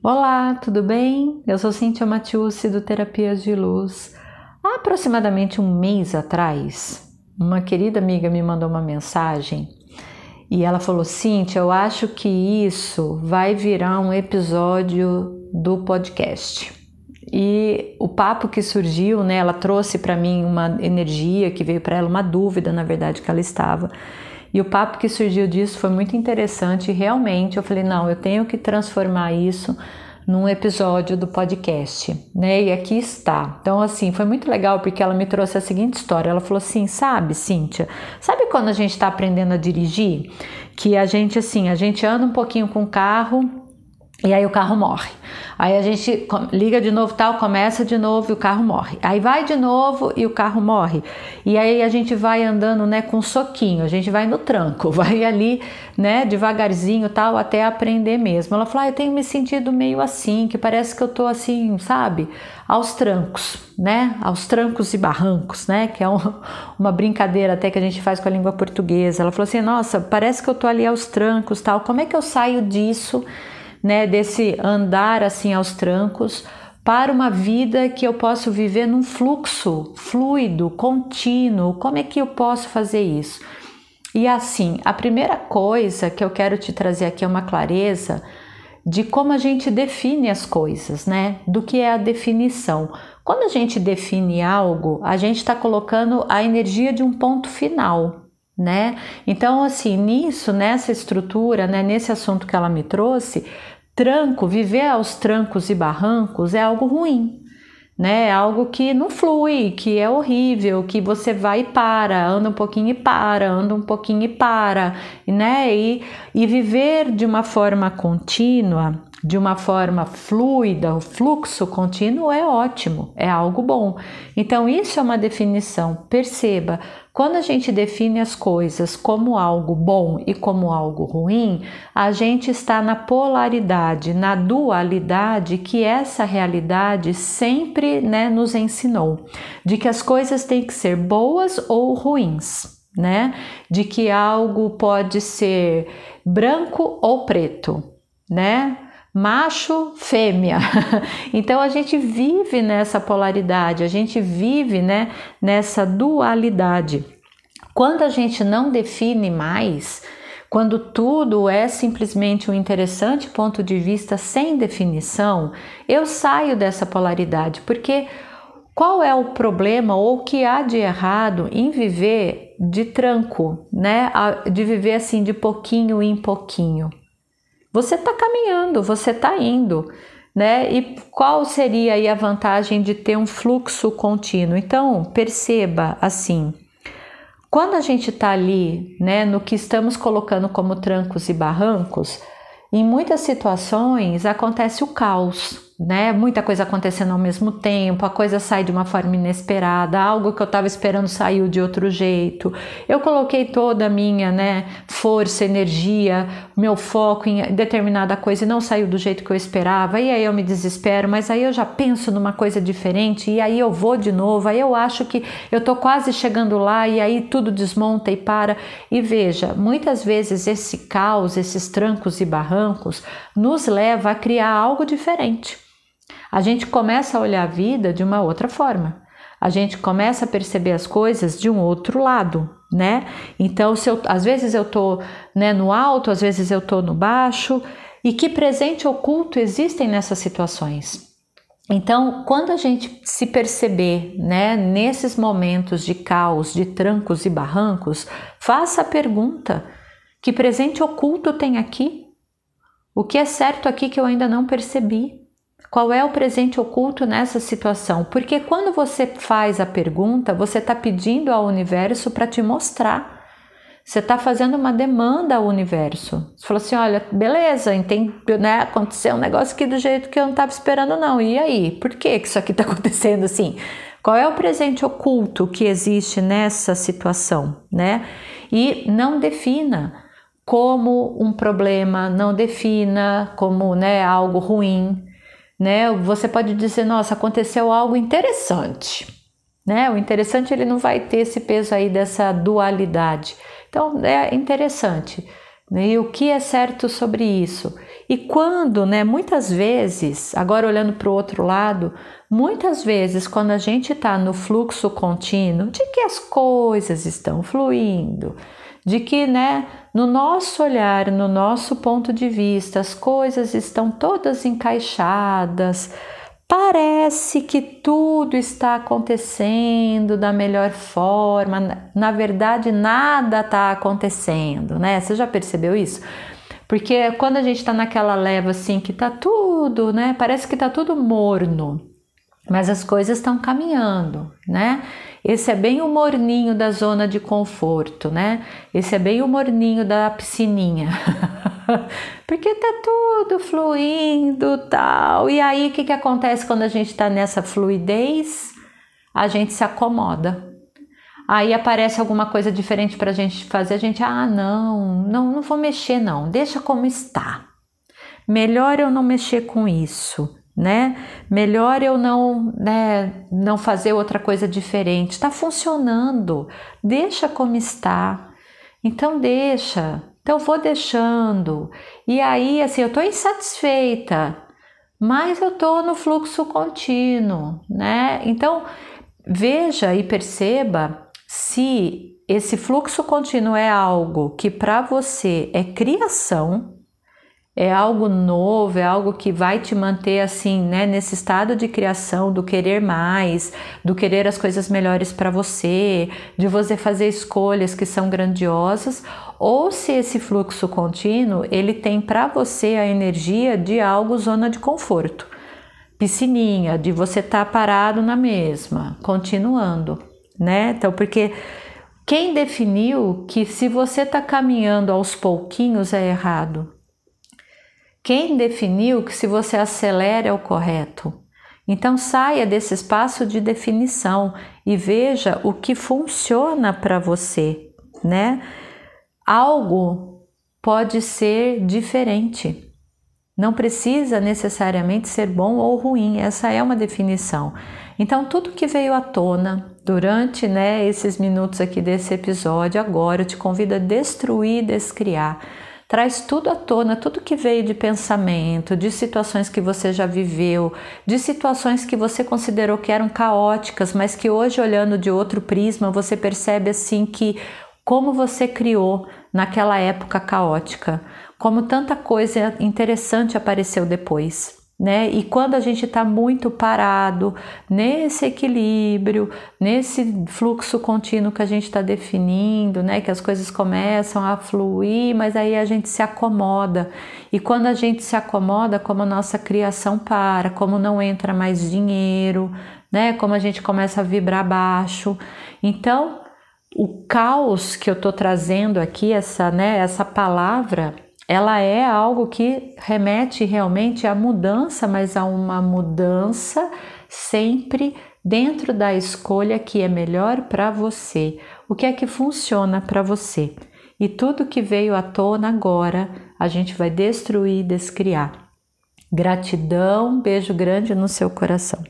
Olá, tudo bem? Eu sou Cintia Matiusi do Terapias de Luz. Há aproximadamente um mês atrás, uma querida amiga me mandou uma mensagem e ela falou: Cintia, eu acho que isso vai virar um episódio do podcast. E o papo que surgiu, né, ela trouxe para mim uma energia que veio para ela, uma dúvida, na verdade, que ela estava. E o papo que surgiu disso foi muito interessante realmente eu falei: não, eu tenho que transformar isso num episódio do podcast, né? E aqui está. Então, assim, foi muito legal porque ela me trouxe a seguinte história. Ela falou assim: sabe, Cíntia, sabe quando a gente está aprendendo a dirigir? Que a gente, assim, a gente anda um pouquinho com o carro e aí o carro morre. Aí a gente liga de novo, tal, começa de novo e o carro morre. Aí vai de novo e o carro morre. E aí a gente vai andando, né, com soquinho. A gente vai no tranco, vai ali, né, devagarzinho, tal, até aprender mesmo. Ela falou: ah, "Eu tenho me sentido meio assim, que parece que eu tô assim, sabe, aos trancos, né? Aos trancos e barrancos, né? Que é um, uma brincadeira até que a gente faz com a língua portuguesa. Ela falou assim: "Nossa, parece que eu tô ali aos trancos, tal. Como é que eu saio disso?" Né, desse andar assim aos trancos para uma vida que eu posso viver num fluxo fluido, contínuo. Como é que eu posso fazer isso? E assim, a primeira coisa que eu quero te trazer aqui é uma clareza de como a gente define as coisas, né? Do que é a definição. Quando a gente define algo, a gente está colocando a energia de um ponto final, né? Então, assim, nisso, nessa estrutura, né, nesse assunto que ela me trouxe, tranco, viver aos trancos e barrancos é algo ruim, né? É algo que não flui, que é horrível, que você vai e para, anda um pouquinho e para, anda um pouquinho e para, né? E, e viver de uma forma contínua de uma forma fluida, o fluxo contínuo é ótimo, é algo bom. Então, isso é uma definição. Perceba, quando a gente define as coisas como algo bom e como algo ruim, a gente está na polaridade, na dualidade que essa realidade sempre né, nos ensinou, de que as coisas têm que ser boas ou ruins. Né? De que algo pode ser branco ou preto, né? Macho, fêmea. Então a gente vive nessa polaridade, a gente vive, né, nessa dualidade. Quando a gente não define mais, quando tudo é simplesmente um interessante ponto de vista sem definição, eu saio dessa polaridade, porque qual é o problema ou o que há de errado em viver de tranco, né? De viver assim de pouquinho em pouquinho. Você está caminhando, você está indo, né? E qual seria aí a vantagem de ter um fluxo contínuo? Então, perceba assim, quando a gente está ali, né, no que estamos colocando como trancos e barrancos, em muitas situações acontece o caos, né? Muita coisa acontecendo ao mesmo tempo, a coisa sai de uma forma inesperada, algo que eu estava esperando saiu de outro jeito. Eu coloquei toda a minha, né, força, energia, meu foco em determinada coisa e não saiu do jeito que eu esperava. E aí eu me desespero, mas aí eu já penso numa coisa diferente e aí eu vou de novo. Aí eu acho que eu tô quase chegando lá e aí tudo desmonta e para. E veja, muitas vezes esse caos, esses trancos e barrancos nos leva a criar algo diferente a gente começa a olhar a vida de uma outra forma. A gente começa a perceber as coisas de um outro lado, né? Então, se eu, às vezes eu tô né, no alto, às vezes eu tô no baixo, e que presente oculto existem nessas situações? Então, quando a gente se perceber, né, nesses momentos de caos, de trancos e barrancos, faça a pergunta: que presente oculto tem aqui? O que é certo aqui que eu ainda não percebi? Qual é o presente oculto nessa situação? Porque quando você faz a pergunta, você está pedindo ao universo para te mostrar. Você está fazendo uma demanda ao universo. Você falou assim: olha, beleza, entendi, né? Aconteceu um negócio aqui do jeito que eu não estava esperando, não. E aí? Por que, que isso aqui está acontecendo assim? Qual é o presente oculto que existe nessa situação, né? E não defina como um problema, não defina como né, algo ruim, né? Você pode dizer, nossa, aconteceu algo interessante, né? O interessante ele não vai ter esse peso aí dessa dualidade. Então é interessante. Né? E o que é certo sobre isso? E quando, né, muitas vezes, agora olhando para o outro lado, muitas vezes quando a gente está no fluxo contínuo de que as coisas estão fluindo, de que, né, no nosso olhar, no nosso ponto de vista, as coisas estão todas encaixadas, Parece que tudo está acontecendo da melhor forma, na verdade nada está acontecendo, né? Você já percebeu isso? Porque quando a gente está naquela leva assim que tá tudo, né? Parece que tá tudo morno, mas as coisas estão caminhando, né? Esse é bem o morninho da zona de conforto, né? Esse é bem o morninho da piscininha. Porque tá tudo fluindo, tal. E aí o que que acontece quando a gente tá nessa fluidez? A gente se acomoda. Aí aparece alguma coisa diferente para a gente fazer, a gente, ah, não, não, não vou mexer, não, deixa como está. Melhor eu não mexer com isso né? Melhor eu não, né, não fazer outra coisa diferente. Está funcionando, deixa como está. Então deixa. Então vou deixando. E aí, assim, eu estou insatisfeita, mas eu estou no fluxo contínuo, né? Então veja e perceba se esse fluxo contínuo é algo que para você é criação é algo novo, é algo que vai te manter assim, né, nesse estado de criação, do querer mais, do querer as coisas melhores para você, de você fazer escolhas que são grandiosas, ou se esse fluxo contínuo, ele tem para você a energia de algo zona de conforto. Piscininha, de você estar tá parado na mesma, continuando, né? Então, porque quem definiu que se você está caminhando aos pouquinhos é errado? Quem definiu que se você acelera é o correto? Então saia desse espaço de definição e veja o que funciona para você, né? Algo pode ser diferente. Não precisa necessariamente ser bom ou ruim, essa é uma definição. Então, tudo que veio à tona durante né, esses minutos aqui desse episódio, agora eu te convido a destruir, descriar traz tudo à tona, tudo que veio de pensamento, de situações que você já viveu, de situações que você considerou que eram caóticas, mas que hoje, olhando de outro prisma, você percebe assim que como você criou naquela época caótica, como tanta coisa interessante apareceu depois né? E quando a gente está muito parado nesse equilíbrio, nesse fluxo contínuo que a gente está definindo, né? Que as coisas começam a fluir, mas aí a gente se acomoda. E quando a gente se acomoda, como a nossa criação para, como não entra mais dinheiro, né? Como a gente começa a vibrar baixo. Então, o caos que eu estou trazendo aqui, essa, né? Essa palavra ela é algo que remete realmente à mudança, mas a uma mudança sempre dentro da escolha que é melhor para você. O que é que funciona para você? E tudo que veio à tona agora, a gente vai destruir e descriar. Gratidão, beijo grande no seu coração.